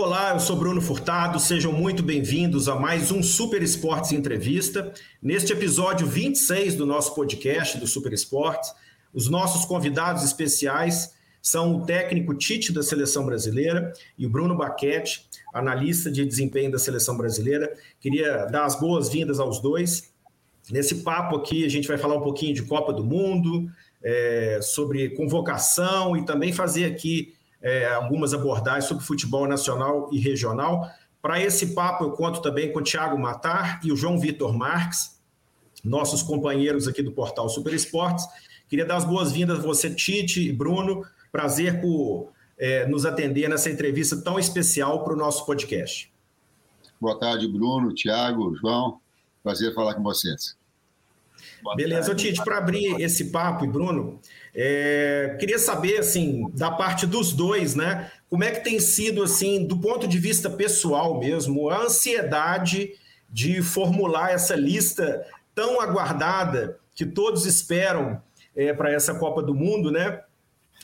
Olá, eu sou Bruno Furtado, sejam muito bem-vindos a mais um Super Esportes Entrevista. Neste episódio 26 do nosso podcast do Super Esportes, os nossos convidados especiais são o técnico Tite da Seleção Brasileira e o Bruno Baquete, analista de desempenho da Seleção Brasileira. Queria dar as boas-vindas aos dois. Nesse papo aqui, a gente vai falar um pouquinho de Copa do Mundo, é, sobre convocação e também fazer aqui é, algumas abordagens sobre futebol nacional e regional. Para esse papo, eu conto também com o Thiago Matar e o João Vitor Marques, nossos companheiros aqui do portal Super Esportes. Queria dar as boas-vindas a você, Tite e Bruno. Prazer por é, nos atender nessa entrevista tão especial para o nosso podcast. Boa tarde, Bruno, Thiago, João. Prazer falar com vocês. Boa Beleza, tarde. Tite, para abrir esse papo, e Bruno, é, queria saber, assim, da parte dos dois, né? Como é que tem sido, assim, do ponto de vista pessoal mesmo, a ansiedade de formular essa lista tão aguardada que todos esperam é, para essa Copa do Mundo, né?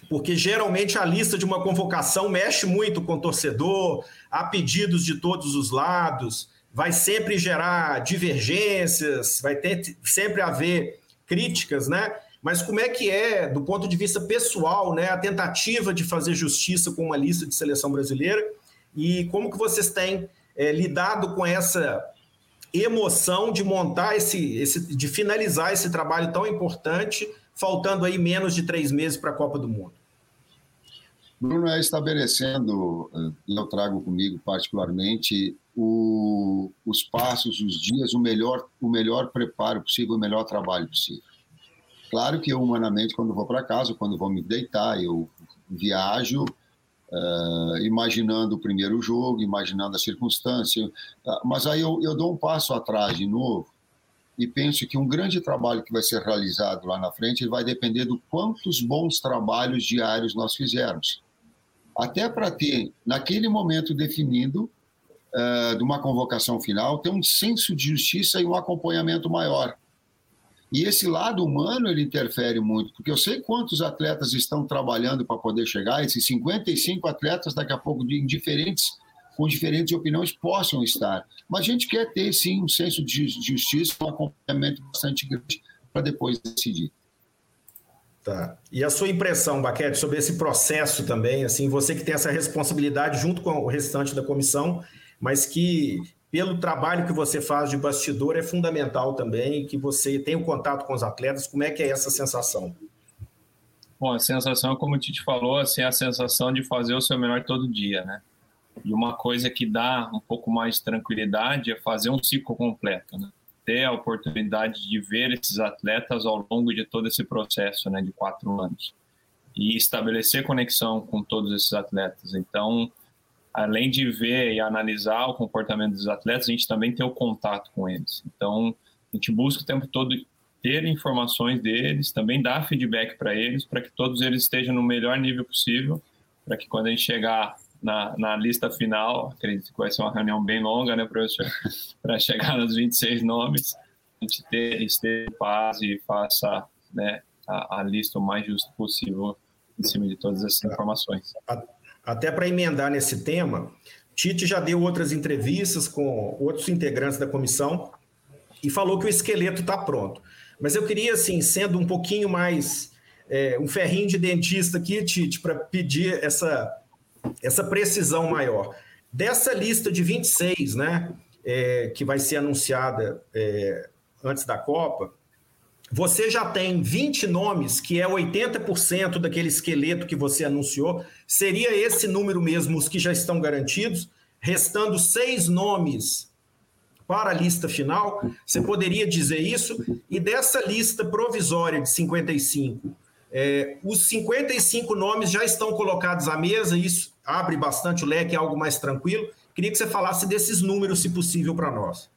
Porque geralmente a lista de uma convocação mexe muito com o torcedor, há pedidos de todos os lados, vai sempre gerar divergências, vai ter sempre haver críticas, né? Mas como é que é, do ponto de vista pessoal, né, a tentativa de fazer justiça com uma lista de seleção brasileira e como que vocês têm é, lidado com essa emoção de montar esse, esse, de finalizar esse trabalho tão importante, faltando aí menos de três meses para a Copa do Mundo? Bruno é estabelecendo, eh, eu trago comigo particularmente o, os passos, os dias, o melhor, o melhor preparo possível, o melhor trabalho possível. Claro que eu, humanamente, quando vou para casa, quando vou me deitar, eu viajo uh, imaginando o primeiro jogo, imaginando a circunstância, uh, mas aí eu, eu dou um passo atrás de novo e penso que um grande trabalho que vai ser realizado lá na frente vai depender do quantos bons trabalhos diários nós fizermos. Até para ter, naquele momento definido, uh, de uma convocação final, ter um senso de justiça e um acompanhamento maior. E esse lado humano ele interfere muito, porque eu sei quantos atletas estão trabalhando para poder chegar, esses 55 atletas daqui a pouco de diferentes com diferentes opiniões possam estar. Mas a gente quer ter sim um senso de justiça, um acompanhamento bastante grande para depois decidir. Tá. E a sua impressão, Baquete, sobre esse processo também, assim, você que tem essa responsabilidade junto com o restante da comissão, mas que pelo trabalho que você faz de bastidor, é fundamental também que você tenha o um contato com os atletas. Como é que é essa sensação? Bom, a sensação, como o Tite falou, assim, é a sensação de fazer o seu melhor todo dia, né? E uma coisa que dá um pouco mais de tranquilidade é fazer um ciclo completo, né? Ter a oportunidade de ver esses atletas ao longo de todo esse processo, né, de quatro anos. E estabelecer conexão com todos esses atletas. Então, além de ver e analisar o comportamento dos atletas, a gente também tem o contato com eles. Então, a gente busca o tempo todo ter informações deles, também dar feedback para eles, para que todos eles estejam no melhor nível possível, para que quando a gente chegar na, na lista final, acredito que vai ser uma reunião bem longa, né, professor, para chegar nos 26 nomes, a gente ter, esteja em paz e faça né, a, a lista o mais justa possível em cima de todas essas informações. Até para emendar nesse tema, Tite já deu outras entrevistas com outros integrantes da comissão e falou que o esqueleto está pronto. Mas eu queria, assim, sendo um pouquinho mais é, um ferrinho de dentista aqui, Tite, para pedir essa, essa precisão maior. Dessa lista de 26, né, é, que vai ser anunciada é, antes da Copa, você já tem 20 nomes, que é 80% daquele esqueleto que você anunciou. Seria esse número mesmo os que já estão garantidos, restando seis nomes para a lista final. Você poderia dizer isso? E dessa lista provisória de 55, é, os 55 nomes já estão colocados à mesa, isso abre bastante o leque, é algo mais tranquilo. Queria que você falasse desses números, se possível, para nós.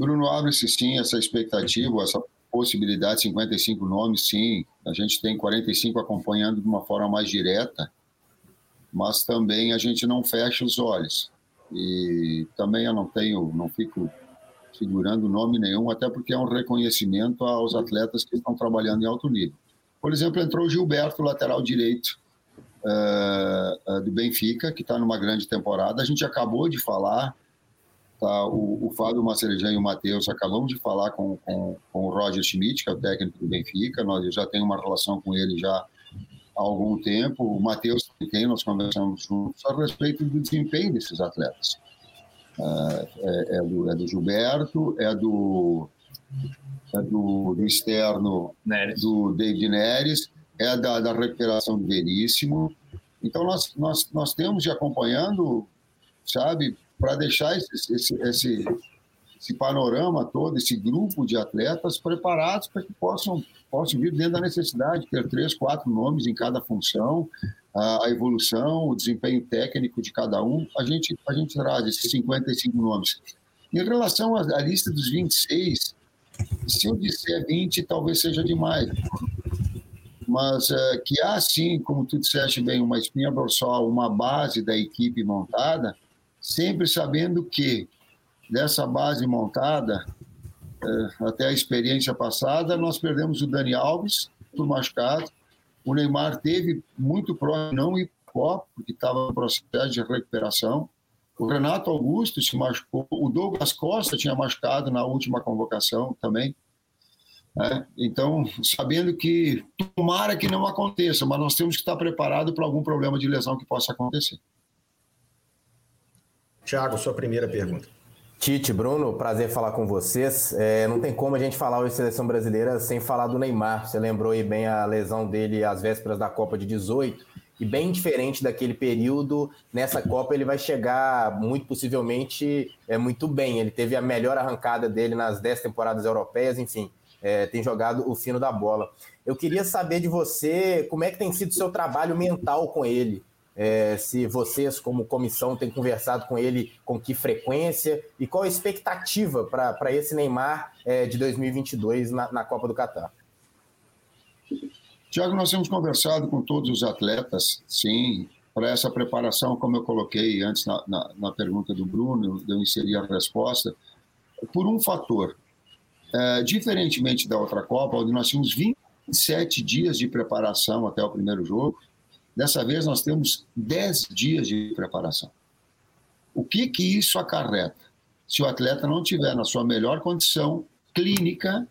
Bruno, abre-se sim essa expectativa, essa possibilidade, 55 nomes, sim. A gente tem 45 acompanhando de uma forma mais direta, mas também a gente não fecha os olhos. E também eu não tenho, não fico segurando nome nenhum, até porque é um reconhecimento aos atletas que estão trabalhando em alto nível. Por exemplo, entrou o Gilberto, lateral direito, uh, do Benfica, que está numa grande temporada. A gente acabou de falar, tá, o, o Fábio Macerejan e o Matheus acabamos de falar com, com, com, o Roger Schmidt, que é o técnico do Benfica. Nós já tem uma relação com ele já há algum tempo. O Matheus, com quem nós conversamos juntos a respeito do desempenho desses atletas. Uh, é, é, do, é do Gilberto, é do é do, do externo Neres. do David Neres, é da, da recuperação do Veríssimo. Então, nós, nós, nós temos de acompanhando, sabe, para deixar esse, esse, esse, esse, panorama todo, esse grupo de atletas preparados para que possam, possam vir dentro da necessidade, ter três, quatro nomes em cada função, a, a evolução, o desempenho técnico de cada um, a gente, a gente traz esses 55 nomes. Em relação à, à lista dos 26, se eu disser 20, talvez seja demais. Mas é, que há, sim, como tu disseste bem, uma espinha dorsal, uma base da equipe montada, sempre sabendo que dessa base montada, é, até a experiência passada, nós perdemos o Dani Alves, por machucado. O Neymar teve muito próximo não ir porque estava no processo de recuperação. O Renato Augusto se machucou, o Douglas Costa tinha machucado na última convocação também. Né? Então, sabendo que tomara que não aconteça, mas nós temos que estar preparados para algum problema de lesão que possa acontecer. Tiago, sua primeira pergunta. Tite, Bruno, prazer falar com vocês. É, não tem como a gente falar hoje seleção brasileira sem falar do Neymar. Você lembrou aí bem a lesão dele às vésperas da Copa de 18 e bem diferente daquele período, nessa Copa ele vai chegar muito possivelmente é, muito bem. Ele teve a melhor arrancada dele nas 10 temporadas europeias, enfim, é, tem jogado o fino da bola. Eu queria saber de você como é que tem sido o seu trabalho mental com ele. É, se vocês, como comissão, têm conversado com ele com que frequência e qual a expectativa para esse Neymar é, de 2022 na, na Copa do Catar. Tiago, nós temos conversado com todos os atletas, sim, para essa preparação, como eu coloquei antes na, na, na pergunta do Bruno, eu inseri a resposta, por um fator. É, diferentemente da outra Copa, onde nós tínhamos 27 dias de preparação até o primeiro jogo, dessa vez nós temos 10 dias de preparação. O que, que isso acarreta? Se o atleta não tiver na sua melhor condição clínica,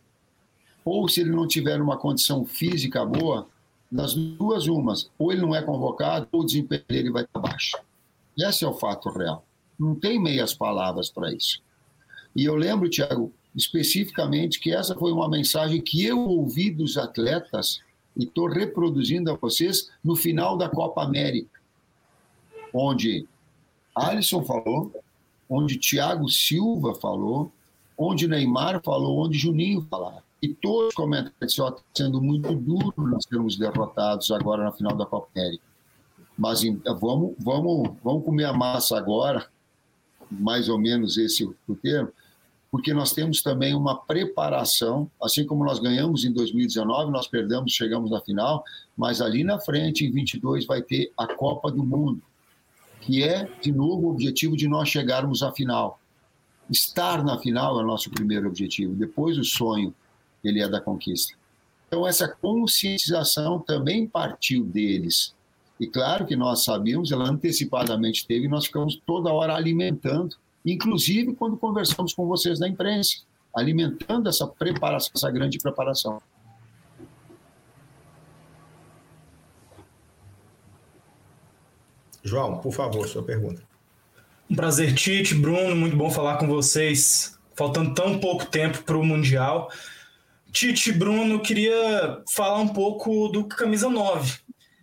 ou se ele não tiver uma condição física boa, das duas umas, ou ele não é convocado, ou o desempenho dele vai estar baixo. Esse é o fato real. Não tem meias palavras para isso. E eu lembro, Tiago, especificamente que essa foi uma mensagem que eu ouvi dos atletas e estou reproduzindo a vocês no final da Copa América, onde Alisson falou, onde Thiago Silva falou, onde Neymar falou, onde Juninho falaram. E todos comentaram que está sendo muito duro nós sermos derrotados agora na final da Copa América. Mas vamos, vamos, vamos comer a massa agora, mais ou menos esse o termo, porque nós temos também uma preparação, assim como nós ganhamos em 2019, nós perdemos, chegamos na final, mas ali na frente, em 22, vai ter a Copa do Mundo, que é, de novo, o objetivo de nós chegarmos à final. Estar na final é o nosso primeiro objetivo, depois o sonho ele é da conquista. Então, essa conscientização também partiu deles. E claro que nós sabíamos, ela antecipadamente teve, e nós ficamos toda hora alimentando, inclusive quando conversamos com vocês da imprensa, alimentando essa preparação, essa grande preparação. João, por favor, sua pergunta. Um prazer, Tite, Bruno, muito bom falar com vocês. Faltando tão pouco tempo para o Mundial. Tite, Bruno, queria falar um pouco do Camisa 9,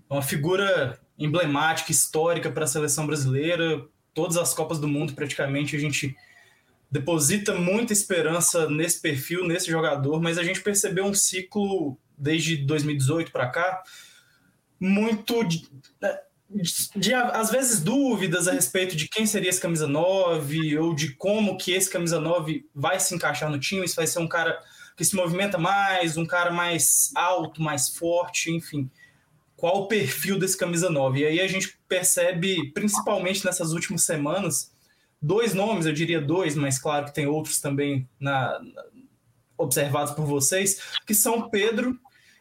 uma figura emblemática, histórica para a seleção brasileira. Todas as Copas do Mundo, praticamente, a gente deposita muita esperança nesse perfil, nesse jogador, mas a gente percebeu um ciclo desde 2018 para cá muito de, de, de, às vezes dúvidas a respeito de quem seria esse camisa 9 ou de como que esse camisa 9 vai se encaixar no time, se vai ser um cara que se movimenta mais, um cara mais alto, mais forte, enfim. Qual o perfil desse camisa 9? E aí a gente percebe, principalmente nessas últimas semanas, dois nomes, eu diria dois, mas claro que tem outros também na, na, observados por vocês, que são Pedro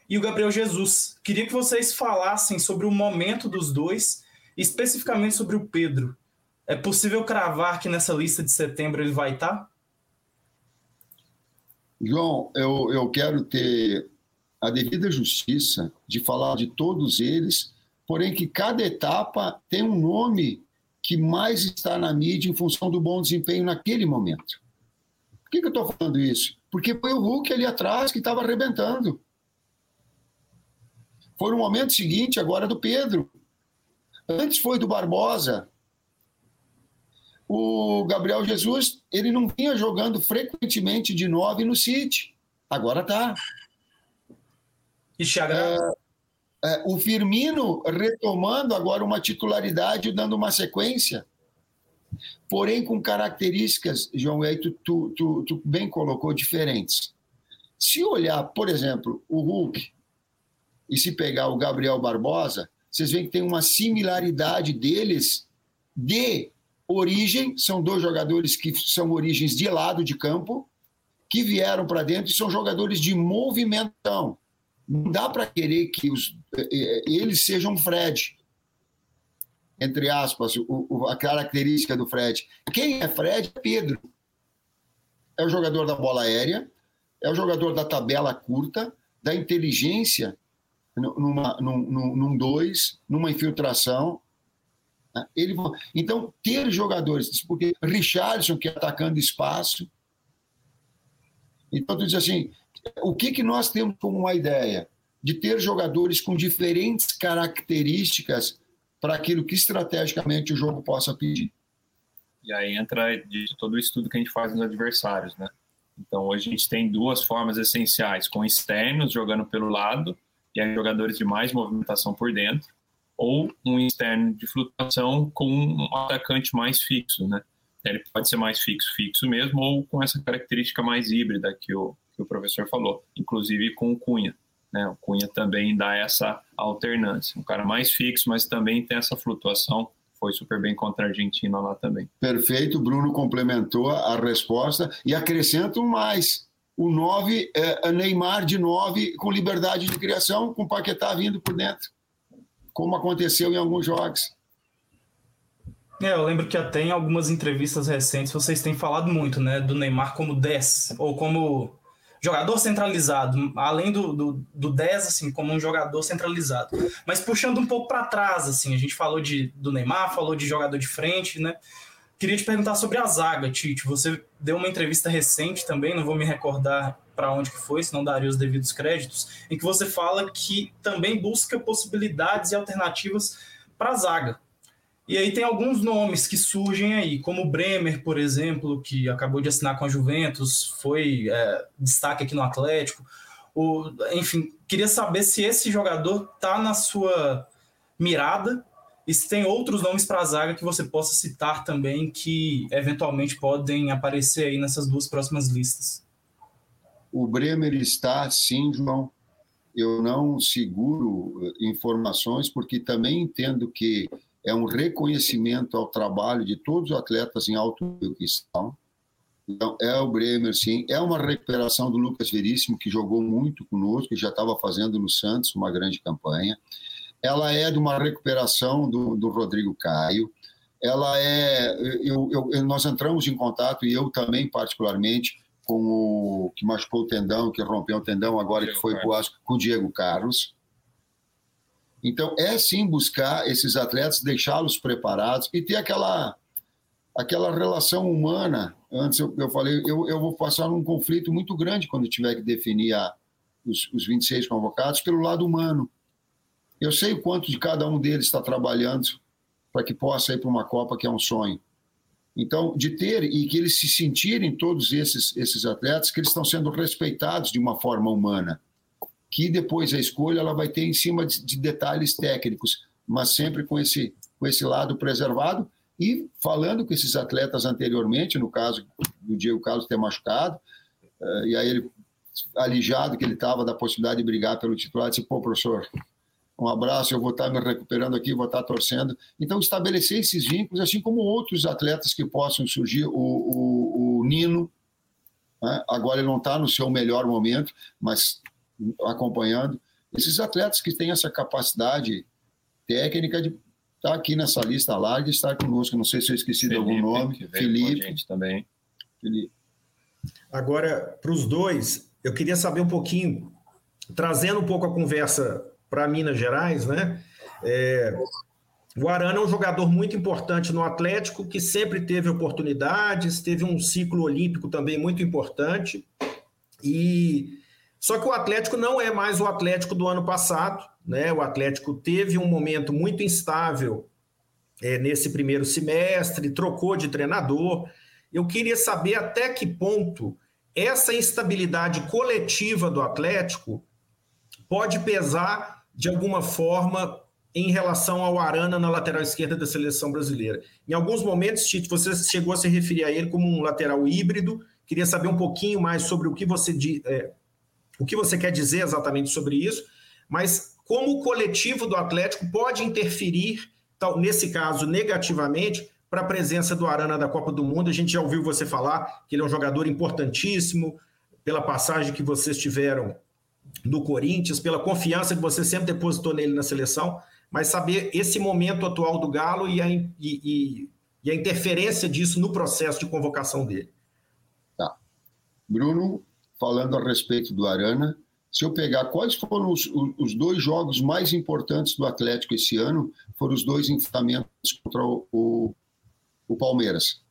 e o Gabriel Jesus. Queria que vocês falassem sobre o momento dos dois, especificamente sobre o Pedro. É possível cravar que nessa lista de setembro ele vai estar? João, eu, eu quero ter a devida justiça de falar de todos eles, porém que cada etapa tem um nome que mais está na mídia em função do bom desempenho naquele momento. Por que, que eu estou falando isso? Porque foi o Hulk ali atrás que estava arrebentando. Foi no momento seguinte, agora do Pedro. Antes foi do Barbosa. O Gabriel Jesus, ele não vinha jogando frequentemente de nove no City. Agora tá. E Thiago... É, é, o Firmino retomando agora uma titularidade, dando uma sequência. Porém, com características, João, aí tu, tu, tu, tu bem colocou, diferentes. Se olhar, por exemplo, o Hulk, e se pegar o Gabriel Barbosa, vocês veem que tem uma similaridade deles de origem, são dois jogadores que são origens de lado de campo, que vieram para dentro e são jogadores de movimentação. Não dá para querer que os, eh, eh, eles sejam Fred, entre aspas, o, a característica do Fred. Quem é Fred é Pedro. É o jogador da bola aérea, é o jogador da tabela curta, da inteligência numa, num, num dois, numa infiltração. Né? Ele, então, ter jogadores, porque Richardson, que é atacando espaço. Então, tu diz assim: o que, que nós temos como uma ideia? De ter jogadores com diferentes características para aquilo que estrategicamente o jogo possa pedir. E aí entra de todo o estudo que a gente faz nos adversários, né? Então hoje a gente tem duas formas essenciais, com externos jogando pelo lado e aí jogadores de mais movimentação por dentro, ou um externo de flutuação com um atacante mais fixo, né? Ele pode ser mais fixo, fixo mesmo, ou com essa característica mais híbrida que o, que o professor falou, inclusive com o Cunha. Né? O Cunha também dá essa alternância. Um cara mais fixo, mas também tem essa flutuação. Foi super bem contra a Argentina lá também. Perfeito, Bruno complementou a resposta e acrescento mais o 9, é, Neymar de 9, com liberdade de criação, com Paquetá vindo por dentro, como aconteceu em alguns jogos. É, eu lembro que até em algumas entrevistas recentes vocês têm falado muito, né, do Neymar como 10, ou como jogador centralizado, além do, do, do 10, assim, como um jogador centralizado. Mas puxando um pouco para trás, assim, a gente falou de, do Neymar, falou de jogador de frente, né, Queria te perguntar sobre a zaga, Tite. Você deu uma entrevista recente também, não vou me recordar para onde que foi, senão daria os devidos créditos, em que você fala que também busca possibilidades e alternativas para a zaga. E aí tem alguns nomes que surgem aí, como o Bremer, por exemplo, que acabou de assinar com a Juventus, foi é, destaque aqui no Atlético. O, enfim, queria saber se esse jogador está na sua mirada e se tem outros nomes para a zaga que você possa citar também que eventualmente podem aparecer aí nessas duas próximas listas. O Bremer está, sim, João. Eu não seguro eh, informações porque também entendo que é um reconhecimento ao trabalho de todos os atletas em alto nível que estão. Então, é o Bremer, sim. É uma recuperação do Lucas Veríssimo, que jogou muito conosco, que já estava fazendo no Santos uma grande campanha ela é de uma recuperação do, do Rodrigo Caio. Ela é, eu, eu, nós entramos em contato e eu também particularmente com o que machucou o tendão, que rompeu o tendão agora Diego que foi pro com o Diego Carlos. Então é sim buscar esses atletas, deixá-los preparados e ter aquela aquela relação humana. Antes eu, eu falei, eu, eu vou passar um conflito muito grande quando tiver que definir a, os, os 26 convocados pelo lado humano eu sei o quanto de cada um deles está trabalhando para que possa ir para uma Copa que é um sonho. Então, de ter e que eles se sentirem, todos esses, esses atletas, que eles estão sendo respeitados de uma forma humana, que depois a escolha ela vai ter em cima de, de detalhes técnicos, mas sempre com esse, com esse lado preservado e falando com esses atletas anteriormente, no caso do Diego Carlos ter machucado, uh, e aí ele, alijado que ele estava da possibilidade de brigar pelo titular, disse, pô, professor, um abraço, eu vou estar me recuperando aqui, vou estar torcendo. Então, estabelecer esses vínculos, assim como outros atletas que possam surgir, o, o, o Nino, né? agora ele não está no seu melhor momento, mas acompanhando. Esses atletas que têm essa capacidade técnica de estar tá aqui nessa lista larga e estar conosco. Não sei se eu esqueci Felipe, de algum nome. Felipe. também. Felipe. Agora, para os dois, eu queria saber um pouquinho, trazendo um pouco a conversa para Minas Gerais, né? É, o Arana é um jogador muito importante no Atlético, que sempre teve oportunidades, teve um ciclo olímpico também muito importante. E só que o Atlético não é mais o Atlético do ano passado, né? O Atlético teve um momento muito instável é, nesse primeiro semestre, trocou de treinador. Eu queria saber até que ponto essa instabilidade coletiva do Atlético pode pesar de alguma forma em relação ao Arana na lateral esquerda da seleção brasileira. Em alguns momentos, Tite, você chegou a se referir a ele como um lateral híbrido. Queria saber um pouquinho mais sobre o que você é, o que você quer dizer exatamente sobre isso, mas como o coletivo do Atlético pode interferir, nesse caso, negativamente, para a presença do Arana da Copa do Mundo. A gente já ouviu você falar que ele é um jogador importantíssimo, pela passagem que vocês tiveram no Corinthians, pela confiança que você sempre depositou nele na seleção, mas saber esse momento atual do Galo e a, e, e, e a interferência disso no processo de convocação dele. Tá. Bruno, falando a respeito do Arana. Se eu pegar quais foram os, os dois jogos mais importantes do Atlético esse ano, foram os dois enfrentamentos contra o, o, o Palmeiras.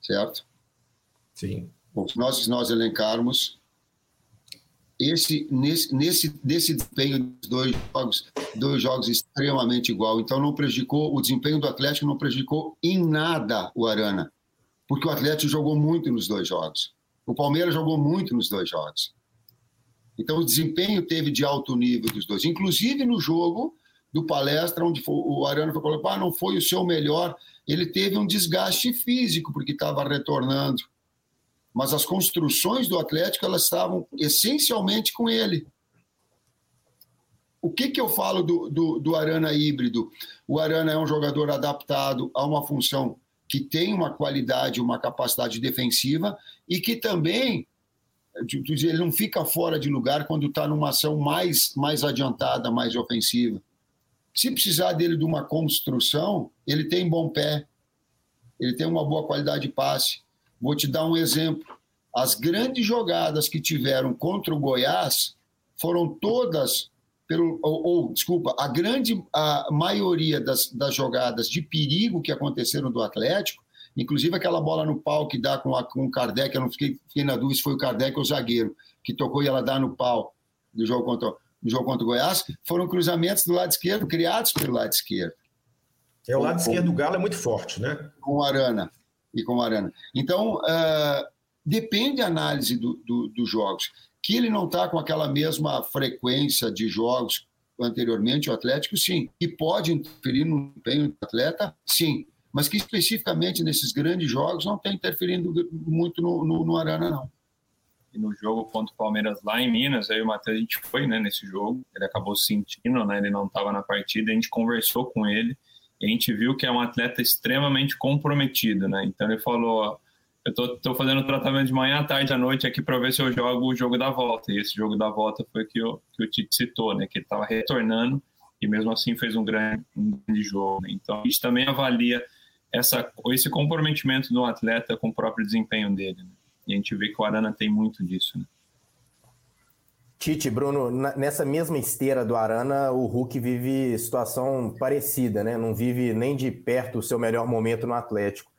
Certo? Sim. Bom, se nós, nós elencarmos, esse, nesse, nesse, nesse desempenho dos dois jogos, dois jogos extremamente igual. Então, não prejudicou, o desempenho do Atlético não prejudicou em nada o Arana, porque o Atlético jogou muito nos dois jogos. O Palmeiras jogou muito nos dois jogos. Então, o desempenho teve de alto nível dos dois. Inclusive no jogo do palestra, onde o Arana foi falou, ah, não foi o seu melhor. Ele teve um desgaste físico, porque estava retornando. Mas as construções do Atlético, elas estavam essencialmente com ele. O que, que eu falo do, do, do Arana híbrido? O Arana é um jogador adaptado a uma função que tem uma qualidade, uma capacidade defensiva e que também ele não fica fora de lugar quando está numa ação mais, mais adiantada, mais ofensiva. Se precisar dele de uma construção, ele tem bom pé, ele tem uma boa qualidade de passe. Vou te dar um exemplo. As grandes jogadas que tiveram contra o Goiás foram todas pelo, ou, ou, desculpa, a grande a maioria das, das jogadas de perigo que aconteceram do Atlético, inclusive aquela bola no pau que dá com, a, com o Kardec, eu não fiquei, fiquei na dúvida se foi o Kardec ou o zagueiro, que tocou e ela dá no pau do jogo contra, do jogo contra o Goiás, foram cruzamentos do lado esquerdo, criados pelo lado esquerdo. É, o lado com, esquerdo do Galo é muito forte, né? Com o Arana. E com o Arana. Então, uh, depende a análise do, do, dos jogos que ele não está com aquela mesma frequência de jogos anteriormente, o Atlético, sim. E pode interferir no empenho do atleta, sim. Mas que especificamente nesses grandes jogos não está interferindo muito no, no, no, Arana, não. E no jogo contra o Palmeiras lá em Minas, aí o Matheus, a gente foi né, nesse jogo, ele acabou sentindo, né, ele não estava na partida, a gente conversou com ele, e a gente viu que é um atleta extremamente comprometido, né? Então ele falou, eu tô, tô fazendo tratamento de manhã, tarde, à noite aqui para ver se eu jogo o jogo da volta. E esse jogo da volta foi que, que o Tite citou, né? Que ele estava retornando e mesmo assim fez um grande, um grande jogo. Né? Então a gente também avalia essa, esse comprometimento do atleta com o próprio desempenho dele. Né? E a gente vê que o Arana tem muito disso. Né? Tite, Bruno, nessa mesma esteira do Arana, o Hulk vive situação parecida, né? Não vive nem de perto o seu melhor momento no Atlético.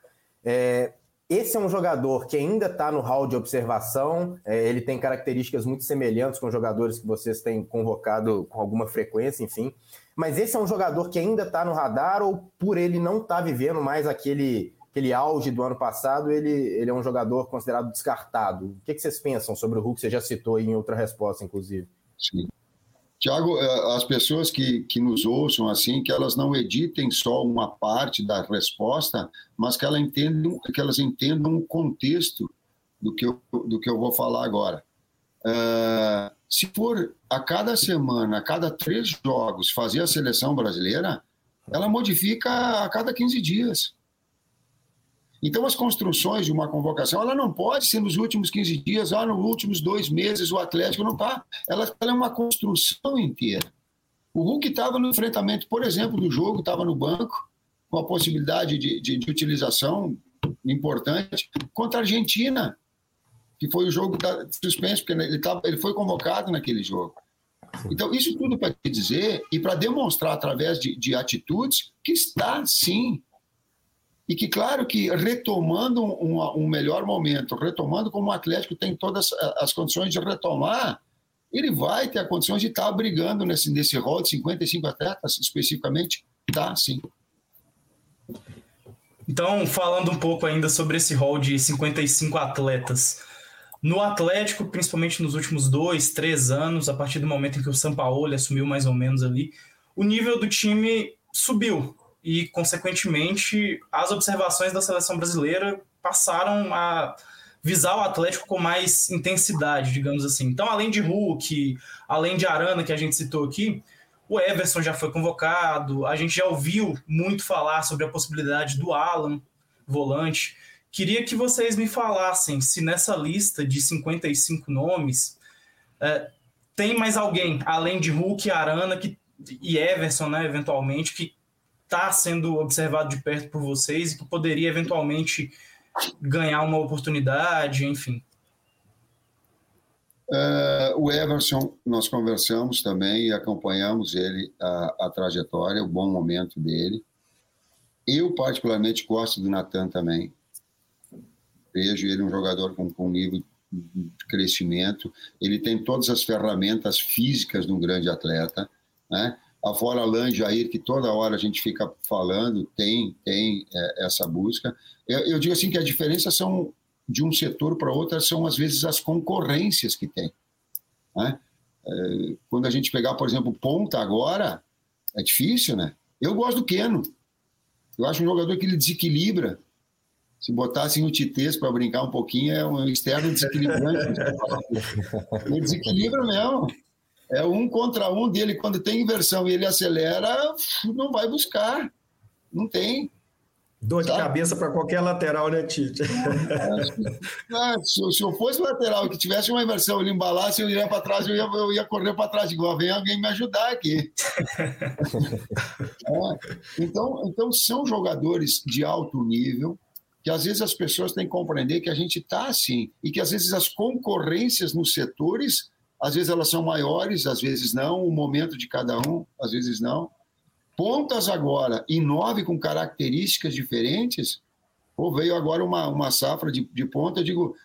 É, esse é um jogador que ainda está no hall de observação, é, ele tem características muito semelhantes com jogadores que vocês têm convocado com alguma frequência, enfim. Mas esse é um jogador que ainda está no radar ou por ele não estar tá vivendo mais aquele, aquele auge do ano passado, ele, ele é um jogador considerado descartado? O que, que vocês pensam sobre o Hulk? Você já citou em outra resposta, inclusive. Sim. Tiago, é, as pessoas que, que nos ouçam assim, que elas não editem só uma parte da resposta, mas que, ela entendam, que elas entendam o contexto do que eu, do que eu vou falar agora. Uh, se for a cada semana, a cada três jogos, fazer a seleção brasileira, ela modifica a cada 15 dias. Então, as construções de uma convocação, ela não pode ser nos últimos 15 dias, ah, nos últimos dois meses o Atlético não está. Ela, ela é uma construção inteira. O Hulk estava no enfrentamento, por exemplo, do jogo, estava no banco, com a possibilidade de, de, de, utilização importante, contra a Argentina, que foi o jogo da suspenso, porque ele, tava, ele foi convocado naquele jogo. Então, isso tudo para dizer e para demonstrar através de, de atitudes que está, sim, e que, claro, que retomando um, um, melhor momento, retomando como o Atlético tem todas as condições de retomar, ele vai ter condições de estar brigando nesse, nesse rol de 55 atletas, especificamente, tá, sim. Então, falando um pouco ainda sobre esse rol de 55 atletas, no Atlético, principalmente nos últimos dois, três anos, a partir do momento em que o Sampaoli assumiu mais ou menos ali, o nível do time subiu e, consequentemente, as observações da seleção brasileira passaram a visar o Atlético com mais intensidade, digamos assim. Então, além de Hulk, além de Arana, que a gente citou aqui, o Everson já foi convocado, a gente já ouviu muito falar sobre a possibilidade do Alan, volante. Queria que vocês me falassem se nessa lista de 55 nomes é, tem mais alguém, além de Hulk Arana, que, e Everson, né, eventualmente, que está sendo observado de perto por vocês e que poderia eventualmente ganhar uma oportunidade, enfim? Uh, o Everson, nós conversamos também e acompanhamos ele, a, a, trajetória, o bom momento dele. Eu, particularmente, gosto do Natan também. Vejo ele um jogador com, com nível de crescimento. Ele tem todas as ferramentas físicas de um grande atleta. Né? A Fora Lan Jair, que toda hora a gente fica falando, tem, tem é, essa busca. Eu, eu, digo assim que a diferença são de um setor para outro são às vezes as concorrências que tem. Né? É, quando a gente pegar, por exemplo, ponta agora, é difícil, né? Eu gosto do Keno. Eu acho um jogador que ele desequilibra. Se botassem o Titês para brincar um pouquinho, é um externo desequilibrante. ele desequilibra mesmo é um contra um dele, quando tem inversão e ele acelera, não vai buscar. Não tem. Dor de cabeça para qualquer lateral, né, Tite? É, se, se, eu fosse lateral e que tivesse uma inversão, ele embalasse, eu ia para trás, eu ia, eu ia correr para trás, igual vem alguém me ajudar aqui. é, então, então, são jogadores de alto nível, que às vezes as pessoas têm que compreender que a gente está assim, e que às vezes as concorrências nos setores às vezes elas são maiores, às vezes não, o momento de cada um, às vezes não. Pontas agora, e nove com características diferentes, ou veio agora uma, uma safra de, de ponta, digo,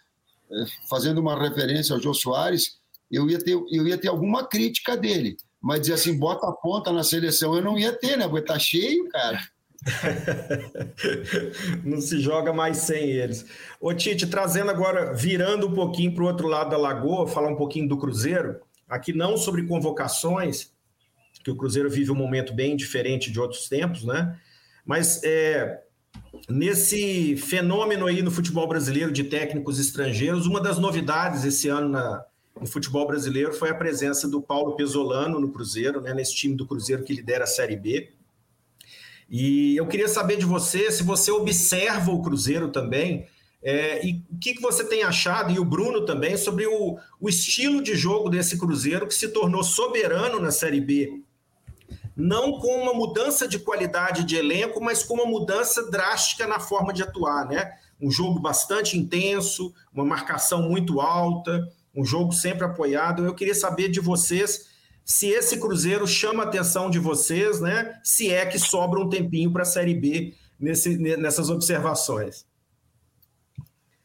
eh, fazendo uma referência ao Jô Soares, eu ia ter, eu ia ter alguma crítica dele, mas dizer assim, bota a ponta na seleção, eu não ia ter, né? Porque tá cheio, cara. não se joga mais sem eles. Ô Tite, trazendo agora, virando um pouquinho para o outro lado da lagoa, falar um pouquinho do Cruzeiro, aqui não sobre convocações, que o Cruzeiro vive um momento bem diferente de outros tempos, né? Mas é, nesse fenômeno aí no futebol brasileiro de técnicos estrangeiros, uma das novidades esse ano na, no futebol brasileiro foi a presença do Paulo Pesolano no Cruzeiro, né? Nesse time do Cruzeiro que lidera a Série B. E eu queria saber de você se você observa o Cruzeiro também. É, e o que, que você tem achado, e o Bruno também, sobre o, o estilo de jogo desse Cruzeiro que se tornou soberano na Série B? Não com uma mudança de qualidade de elenco, mas com uma mudança drástica na forma de atuar, né? Um jogo bastante intenso, uma marcação muito alta, um jogo sempre apoiado. Eu queria saber de vocês se esse Cruzeiro chama a atenção de vocês, né? Se é que sobra um tempinho para a Série B nesse, nessas observações.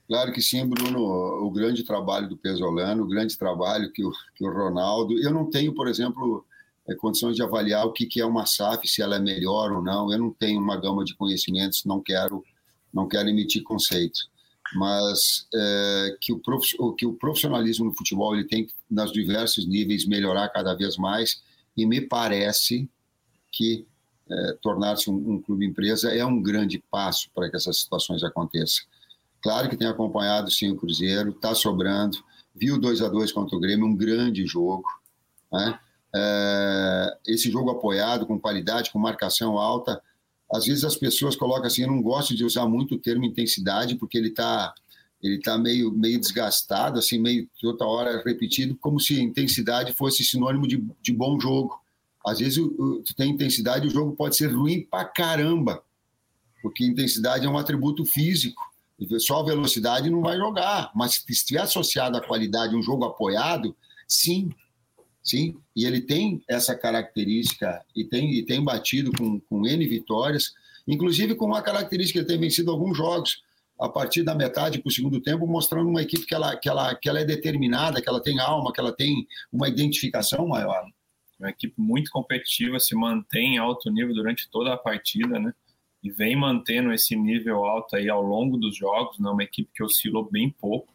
Claro que sim, Bruno. O grande trabalho do Pesolano, o grande trabalho que o, que o Ronaldo. Eu não tenho, por exemplo, é, condições de avaliar o que, que é uma SAF, se ela é melhor ou não. Eu não tenho uma gama de conhecimentos, não quero, não quero emitir conceito mas é, que, o prof, que o profissionalismo no futebol ele tem nas diversos níveis melhorar cada vez mais e me parece que é, tornar-se um, um, clube empresa é um grande passo para que essas situações aconteçam. Claro que tem acompanhado sim o Cruzeiro, está sobrando, viu 2 a 2 contra o Grêmio, um grande jogo, né? É, esse jogo apoiado com qualidade, com marcação alta, às vezes as pessoas colocam assim, eu não gosto de usar muito o termo intensidade, porque ele está ele tá meio, meio desgastado, assim, meio toda hora repetido, como se intensidade fosse sinônimo de, de bom jogo. Às vezes tu tem intensidade, o jogo pode ser ruim pra caramba, porque intensidade é um atributo físico. Só velocidade não vai jogar, mas se estiver associado à qualidade, um jogo apoiado, sim, sim. E ele tem essa característica e tem, e tem batido com, com N vitórias, inclusive com uma característica, ele tem vencido alguns jogos a partir da metade para o segundo tempo, mostrando uma equipe que ela, que, ela, que ela é determinada, que ela tem alma, que ela tem uma identificação maior. Uma equipe muito competitiva, se mantém em alto nível durante toda a partida, né? E vem mantendo esse nível alto aí ao longo dos jogos, né? Uma equipe que oscilou bem pouco,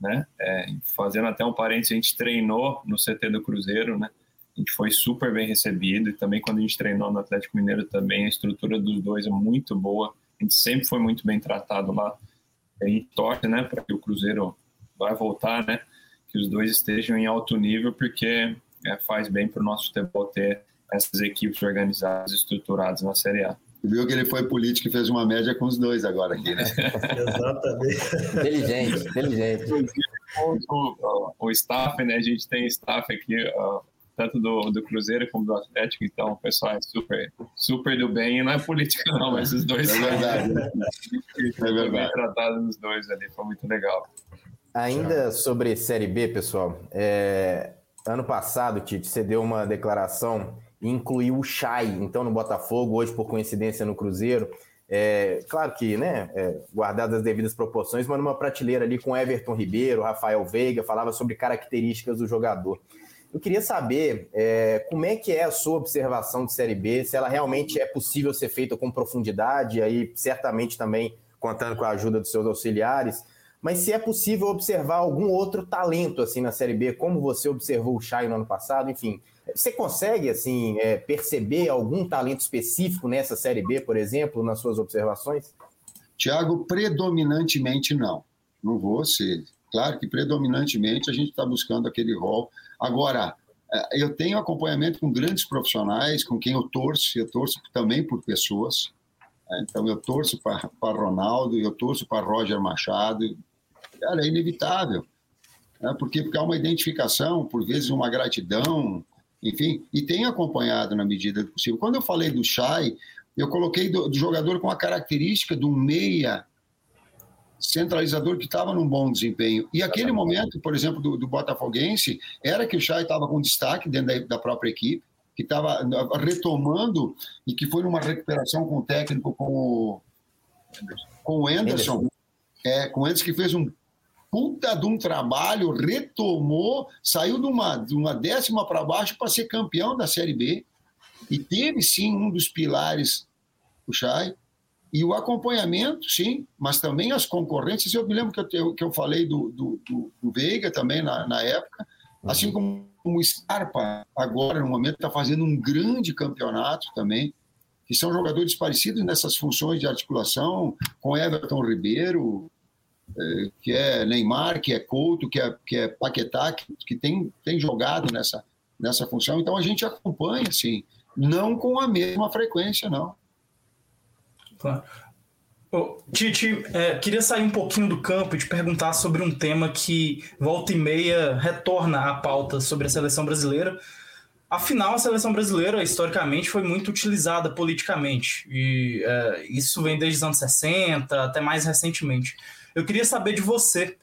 né? É, fazendo até um parênteses, a gente treinou no CT do Cruzeiro, né? A gente foi super bem recebido e também quando a gente treinou no Atlético Mineiro também, a estrutura dos dois é muito boa a gente sempre foi muito bem tratado lá. E torce, né, para que o Cruzeiro vai voltar, né, que os dois estejam em alto nível, porque é, faz bem para o nosso futebol ter essas equipes organizadas, estruturadas na Série A. Viu que ele foi político e fez uma média com os dois agora aqui, né? Exatamente. inteligente, inteligente. O, o, o, staff, né? A gente tem staff aqui, uh, tanto do, do Cruzeiro como do Atlético, então o pessoal é super, super do bem, e não é política não, mas os dois é verdade, né? é verdade. tratado nos dois ali, foi muito legal. Ainda sobre Série B, pessoal, é, ano passado, Tite, você deu uma declaração e incluiu o Chay, então no Botafogo, hoje por coincidência no Cruzeiro, é, claro que, né, é, guardadas as devidas proporções, mas numa prateleira ali com Everton Ribeiro, Rafael Veiga, falava sobre características do jogador. Eu queria saber é, como é que é a sua observação de Série B, se ela realmente é possível ser feita com profundidade, aí certamente também contando com a ajuda dos seus auxiliares, mas se é possível observar algum outro talento assim na Série B, como você observou o Chay no ano passado, enfim, você consegue assim é, perceber algum talento específico nessa Série B, por exemplo, nas suas observações? Tiago, predominantemente não. Não vou ser. Claro que predominantemente a gente está buscando aquele rol Agora, é, eu tenho acompanhamento com grandes profissionais, com quem eu torço, eu torço também por pessoas. É, então, eu torço para Ronaldo, eu torço para Roger Machado. Cara, é inevitável. Né? Porque, porque há uma identificação, por vezes uma gratidão, enfim, e tenho acompanhado na medida do possível. Quando eu falei do Chay, eu coloquei do, do jogador com a característica do meia centralizador que estava num bom desempenho. E aquele momento, por exemplo, do, do Botafoguense, era que o Chay estava com destaque dentro da, da própria equipe, que estava retomando e que foi numa recuperação com o técnico, com o, com o Anderson, É, com o Anderson que fez um puta de um trabalho, retomou, saiu de uma, de uma décima para baixo para ser campeão da Série B. E teve sim um dos pilares, o Chay, e o acompanhamento, sim, mas também as concorrências. Eu me lembro que eu, que eu falei do, do, do, do Veiga também na, na época, uhum. assim como o Scarpa, agora, no momento, está fazendo um grande campeonato também, que são jogadores parecidos nessas funções de articulação, com Everton Ribeiro, que é Neymar, que é Couto, que é, que é Paquetá, que, que tem, tem jogado nessa, nessa função. Então a gente acompanha, sim, não com a mesma frequência, não. Claro. Oh, Tite, é, queria sair um pouquinho do campo e te perguntar sobre um tema que volta e meia retorna à pauta sobre a seleção brasileira. Afinal, a seleção brasileira, historicamente, foi muito utilizada politicamente. E é, isso vem desde os anos 60, até mais recentemente. Eu queria saber de você,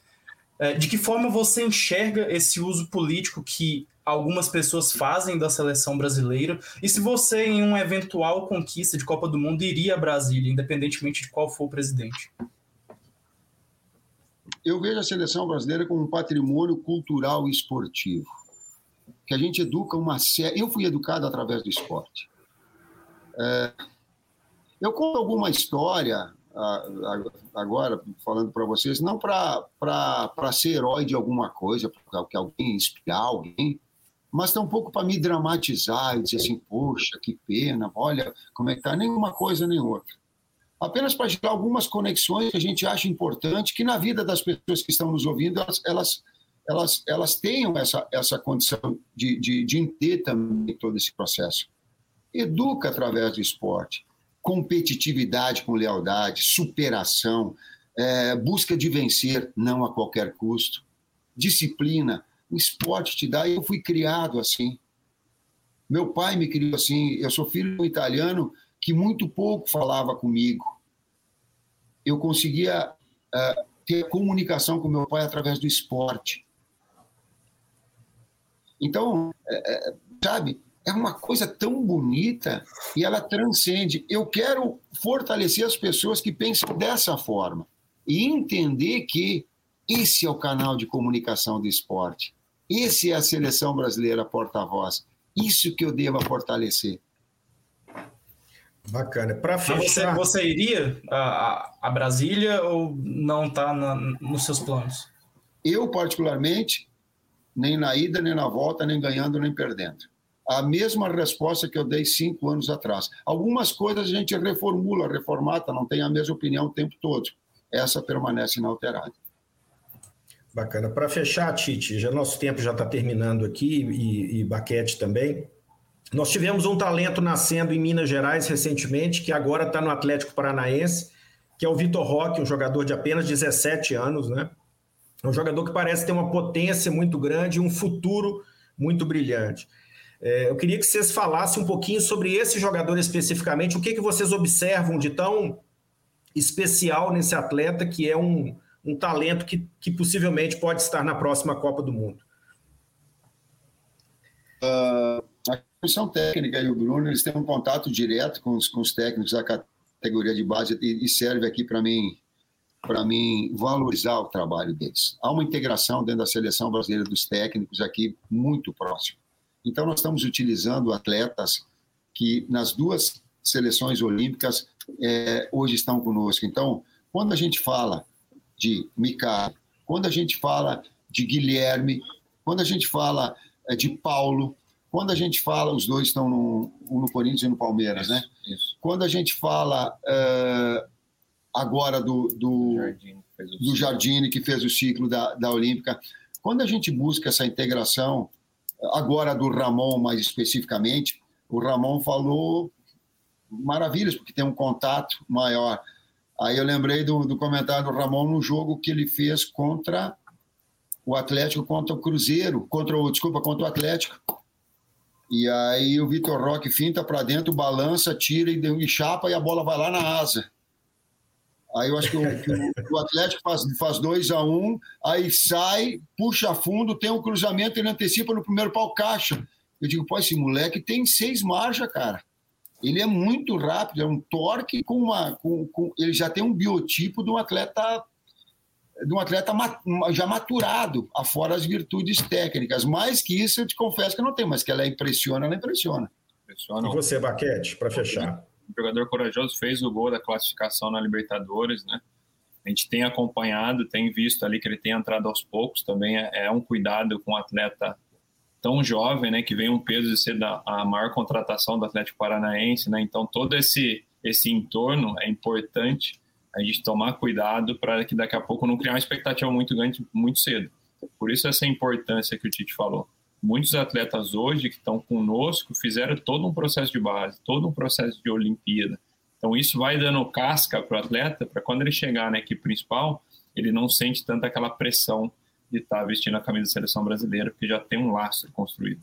é, de que forma você enxerga esse uso político que algumas pessoas fazem da seleção brasileira. E se você, em uma eventual conquista de Copa do Mundo, iria a Brasília, independentemente de qual for o presidente? Eu vejo a seleção brasileira como um patrimônio cultural e esportivo. Que a gente educa uma série. Eu fui educado através do esporte. É... Eu conto alguma história agora, falando para vocês, não para ser herói de alguma coisa, porque alguém inspirar alguém, mas tampouco para me dramatizar e dizer assim, poxa, que pena, olha como é que está, nenhuma coisa nem outra. Apenas para gerar algumas conexões que a gente acha importante, que na vida das pessoas que estão nos ouvindo, elas, elas, elas, elas tenham essa, essa condição de, de, de ter também todo esse processo. Educa através do esporte. Competitividade com lealdade, superação, é, busca de vencer, não a qualquer custo, disciplina. O esporte te dá. Eu fui criado assim. Meu pai me criou assim. Eu sou filho de um italiano que muito pouco falava comigo. Eu conseguia uh, ter comunicação com meu pai através do esporte. Então, é, é, sabe, é uma coisa tão bonita e ela transcende. Eu quero fortalecer as pessoas que pensam dessa forma e entender que esse é o canal de comunicação do esporte. Esse é a seleção brasileira porta-voz. Isso que eu devo fortalecer. Bacana. Para fechar, você, você iria a, a Brasília ou não está nos seus planos? Eu, particularmente, nem na ida, nem na volta, nem ganhando, nem perdendo. A mesma resposta que eu dei cinco anos atrás. Algumas coisas a gente reformula, reformata, não tem a mesma opinião o tempo todo. Essa permanece inalterada. Bacana. Para fechar, Tite, já nosso tempo já está terminando aqui e, e Baquete também. Nós tivemos um talento nascendo em Minas Gerais recentemente, que agora está no Atlético Paranaense, que é o Vitor Roque, um jogador de apenas 17 anos, né? É um jogador que parece ter uma potência muito grande e um futuro muito brilhante. É, eu queria que vocês falassem um pouquinho sobre esse jogador especificamente, o que, que vocês observam de tão especial nesse atleta, que é um, um talento que, que possivelmente pode estar na próxima Copa do Mundo. Uh, comissão técnica e o Bruno, eles têm um contato direto com os, com os técnicos da categoria de base e, e serve aqui para mim para mim valorizar o trabalho deles. Há uma integração dentro da seleção brasileira dos técnicos aqui muito próximo. Então nós estamos utilizando atletas que nas duas seleções olímpicas é, hoje estão conosco. Então, quando a gente fala de Mika, quando a gente fala de Guilherme, quando a gente fala é, de Paulo, quando a gente fala, os dois estão no, um no Corinthians e no Palmeiras, né? Isso. Quando a gente fala uh, agora do, do, Jardine, do Jardine, que fez o ciclo da, da Olímpica, quando a gente busca essa integração, agora do Ramon mais especificamente, o Ramon falou maravilhas, porque tem um contato maior. Aí eu lembrei do, do comentário do Ramon no jogo que ele fez contra o Atlético, contra o Cruzeiro, contra o, desculpa, contra o Atlético e aí o Vitor Roque finta para dentro, balança, tira e, chapa e a bola vai lá na asa. Aí eu acho que o, que o Atlético faz, faz 2 a 1 um, aí sai, puxa fundo, tem um cruzamento, ele antecipa no primeiro pau caixa. Eu digo, pô, esse moleque tem seis marchas, cara. Ele é muito rápido, é um torque com uma. Com, com, ele já tem um biotipo de um atleta de um atleta já maturado, afora as virtudes técnicas. Mais que isso, eu te confesso que não tem, mas que ela impressiona, ela impressiona. impressiona. E você, Baquete, para fechar? O jogador corajoso fez o gol da classificação na Libertadores, né? A gente tem acompanhado, tem visto ali que ele tem entrado aos poucos também. É, é um cuidado com um atleta tão jovem, né? Que vem um peso de ser da, a maior contratação do Atlético Paranaense, né? Então todo esse esse entorno é importante a gente tomar cuidado para que daqui a pouco não criar uma expectativa muito grande muito cedo. Por isso essa importância que o Tite falou. Muitos atletas hoje que estão conosco fizeram todo um processo de base, todo um processo de Olimpíada. Então isso vai dando casca para o atleta, para quando ele chegar na equipe principal, ele não sente tanta aquela pressão de estar tá vestindo a camisa da seleção brasileira, porque já tem um lastro construído.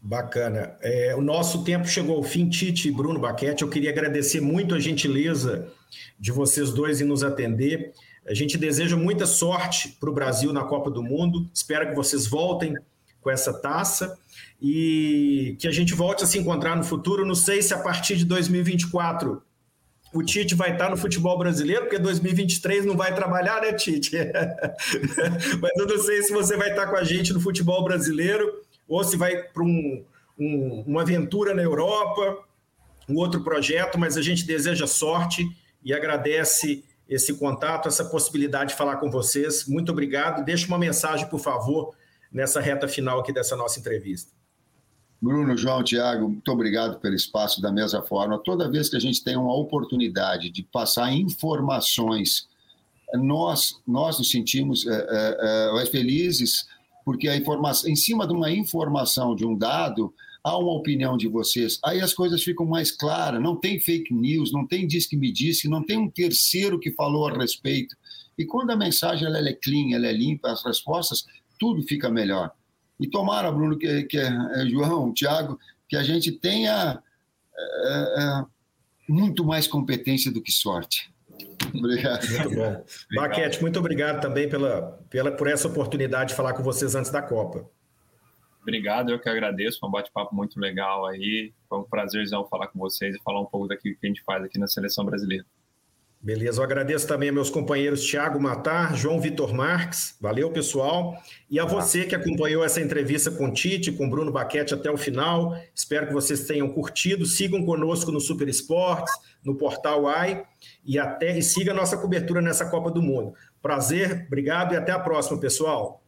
Bacana. É, o nosso tempo chegou ao fim, Tite e Bruno Baquete. Eu queria agradecer muito a gentileza de vocês dois em nos atender. A gente deseja muita sorte para o Brasil na Copa do Mundo. Espero que vocês voltem com essa taça e que a gente volte a se encontrar no futuro. Não sei se a partir de 2024 o Tite vai estar no futebol brasileiro, porque 2023 não vai trabalhar, né, Tite? Mas eu não sei se você vai estar com a gente no futebol brasileiro ou se vai para um, um, uma aventura na Europa, um outro projeto, mas a gente deseja sorte e agradece esse contato, essa possibilidade de falar com vocês. Muito obrigado. Deixe uma mensagem, por favor, nessa reta final aqui dessa nossa entrevista. Bruno, João, Tiago, muito obrigado pelo espaço da mesma forma. Toda vez que a gente tem uma oportunidade de passar informações, nós, nós nos sentimos é, é, felizes porque a informação, em cima de uma informação, de um dado, há uma opinião de vocês. Aí as coisas ficam mais claras, não tem fake news, não tem diz que me disse, não tem um terceiro que falou a respeito. E quando a mensagem ela é clean, ela é limpa, as respostas, tudo fica melhor. E tomara, Bruno, que, que é, João, Tiago, que a gente tenha é, é, muito mais competência do que sorte. Obrigado. Muito bom. Baquete, muito obrigado também pela, pela, por essa oportunidade de falar com vocês antes da Copa. Obrigado, eu que agradeço. Foi um bate-papo muito legal aí. Foi um prazerzão falar com vocês e falar um pouco daquilo que a gente faz aqui na Seleção Brasileira. Beleza, eu agradeço também a meus companheiros Tiago Matar, João Vitor Marques, valeu pessoal, e a você que acompanhou essa entrevista com o Tite, com Bruno Baquete até o final, espero que vocês tenham curtido, sigam conosco no Super Esportes, no Portal AI, e até e siga a nossa cobertura nessa Copa do Mundo. Prazer, obrigado e até a próxima, pessoal.